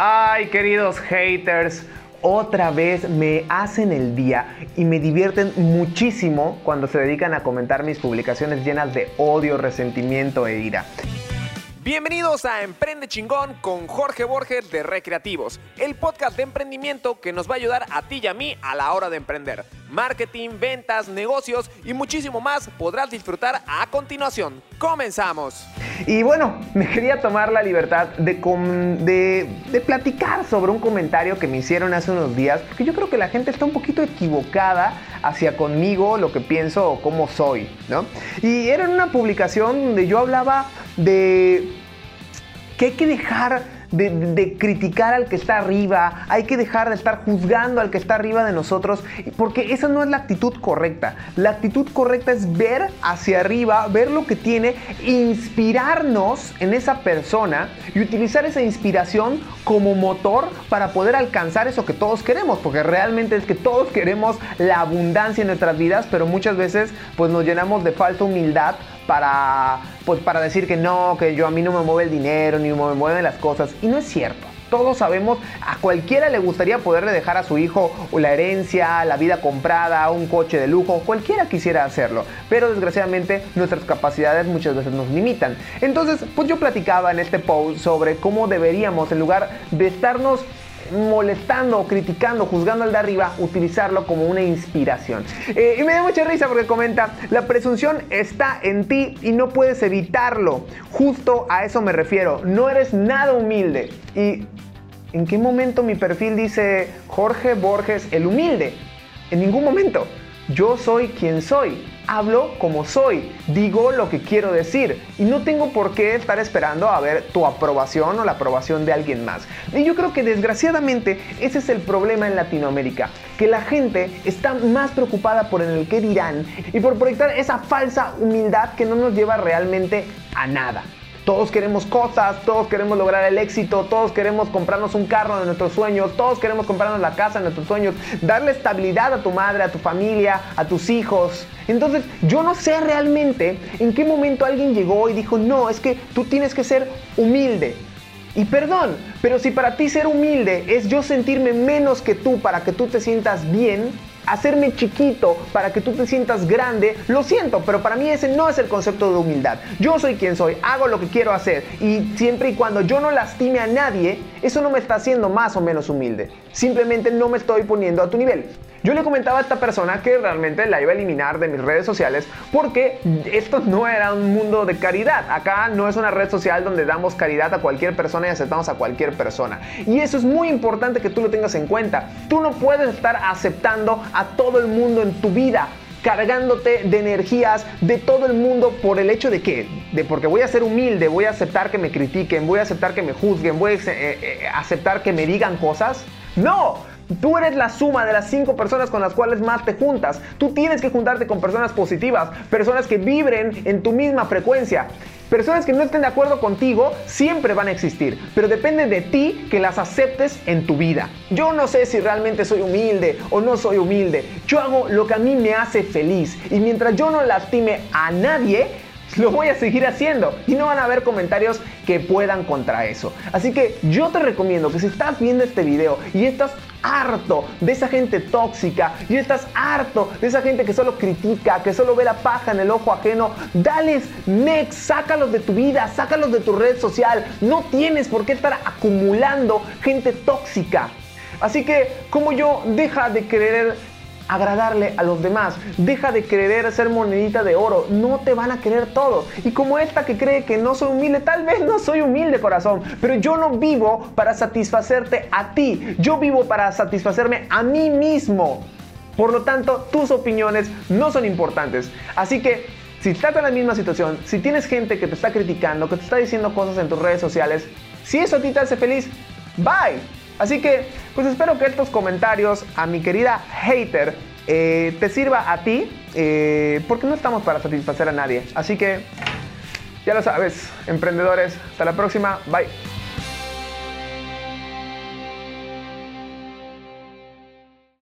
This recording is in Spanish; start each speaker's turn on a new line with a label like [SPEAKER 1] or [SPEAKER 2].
[SPEAKER 1] Ay, queridos haters, otra vez me hacen el día y me divierten muchísimo cuando se dedican a comentar mis publicaciones llenas de odio, resentimiento e ira.
[SPEAKER 2] Bienvenidos a Emprende Chingón con Jorge Borges de Recreativos, el podcast de emprendimiento que nos va a ayudar a ti y a mí a la hora de emprender. Marketing, ventas, negocios y muchísimo más podrás disfrutar a continuación. Comenzamos.
[SPEAKER 1] Y bueno, me quería tomar la libertad de, de, platicar sobre un comentario que me hicieron hace unos días, porque yo creo que la gente está un poquito equivocada hacia conmigo, lo que pienso o cómo soy, ¿no? Y era en una publicación donde yo hablaba de que hay que dejar de, criticar al que está arriba, hay que dejar de estar juzgando al que está arriba de nosotros, porque esa no es la actitud correcta. La actitud correcta es ver hacia arriba, ver lo que tiene, inspirarnos en esa persona y utilizar esa inspiración como motor para poder alcanzar eso que todos queremos, porque realmente es que todos queremos la abundancia en nuestras vidas, pero muchas veces pues nos llenamos de falsa humildad para, pues, para decir que no, que yo a mí no me mueve el dinero, ni me mueven las cosas. Y no es cierto. Todos sabemos, a cualquiera le gustaría poderle dejar a su hijo la herencia, la vida comprada, un coche de lujo, cualquiera quisiera hacerlo, pero desgraciadamente nuestras capacidades muchas veces nos limitan. Entonces, pues yo platicaba en este post sobre cómo deberíamos, en lugar de estarnos molestando, criticando, juzgando al de arriba, utilizarlo como una inspiración. Eh, y me da mucha risa porque comenta, la presunción está en ti y no puedes evitarlo. Justo a eso me refiero, no eres nada humilde. ¿Y en qué momento mi perfil dice Jorge Borges el humilde? En ningún momento. Yo soy quien soy hablo como soy, digo lo que quiero decir y no tengo por qué estar esperando a ver tu aprobación o la aprobación de alguien más. Y yo creo que desgraciadamente ese es el problema en Latinoamérica, que la gente está más preocupada por el que dirán y por proyectar esa falsa humildad que no nos lleva realmente a nada. Todos queremos cosas, todos queremos lograr el éxito, todos queremos comprarnos un carro de nuestros sueños, todos queremos comprarnos la casa de nuestros sueños, darle estabilidad a tu madre, a tu familia, a tus hijos. Entonces, yo no sé realmente en qué momento alguien llegó y dijo, no, es que tú tienes que ser humilde. Y perdón, pero si para ti ser humilde es yo sentirme menos que tú para que tú te sientas bien, hacerme chiquito para que tú te sientas grande, lo siento, pero para mí ese no es el concepto de humildad. Yo soy quien soy, hago lo que quiero hacer y siempre y cuando yo no lastime a nadie, eso no me está haciendo más o menos humilde. Simplemente no me estoy poniendo a tu nivel. Yo le comentaba a esta persona que realmente la iba a eliminar de mis redes sociales porque esto no era un mundo de caridad. Acá no es una red social donde damos caridad a cualquier persona y aceptamos a cualquier persona. Y eso es muy importante que tú lo tengas en cuenta. Tú no puedes estar aceptando a todo el mundo en tu vida cargándote de energías de todo el mundo por el hecho de que, de porque voy a ser humilde, voy a aceptar que me critiquen, voy a aceptar que me juzguen, voy a eh, eh, aceptar que me digan cosas. No, Tú eres la suma de las cinco personas con las cuales más te juntas. Tú tienes que juntarte con personas positivas, personas que vibren en tu misma frecuencia. Personas que no estén de acuerdo contigo siempre van a existir, pero depende de ti que las aceptes en tu vida. Yo no sé si realmente soy humilde o no soy humilde. Yo hago lo que a mí me hace feliz y mientras yo no lastime a nadie, lo voy a seguir haciendo y no van a haber comentarios que puedan contra eso. Así que yo te recomiendo que si estás viendo este video y estás harto de esa gente tóxica y estás harto de esa gente que solo critica, que solo ve la paja en el ojo ajeno, dales next, sácalos de tu vida, sácalos de tu red social. No tienes por qué estar acumulando gente tóxica. Así que, como yo, deja de querer agradarle a los demás. Deja de querer ser monedita de oro. No te van a querer todos. Y como esta que cree que no soy humilde, tal vez no soy humilde corazón, pero yo no vivo para satisfacerte a ti. Yo vivo para satisfacerme a mí mismo. Por lo tanto, tus opiniones no son importantes. Así que si estás en la misma situación, si tienes gente que te está criticando, que te está diciendo cosas en tus redes sociales, si eso a ti te hace feliz, bye. Así que, pues espero que estos comentarios a mi querida hater eh, te sirva a ti, eh, porque no estamos para satisfacer a nadie. Así que, ya lo sabes, emprendedores, hasta la próxima, bye.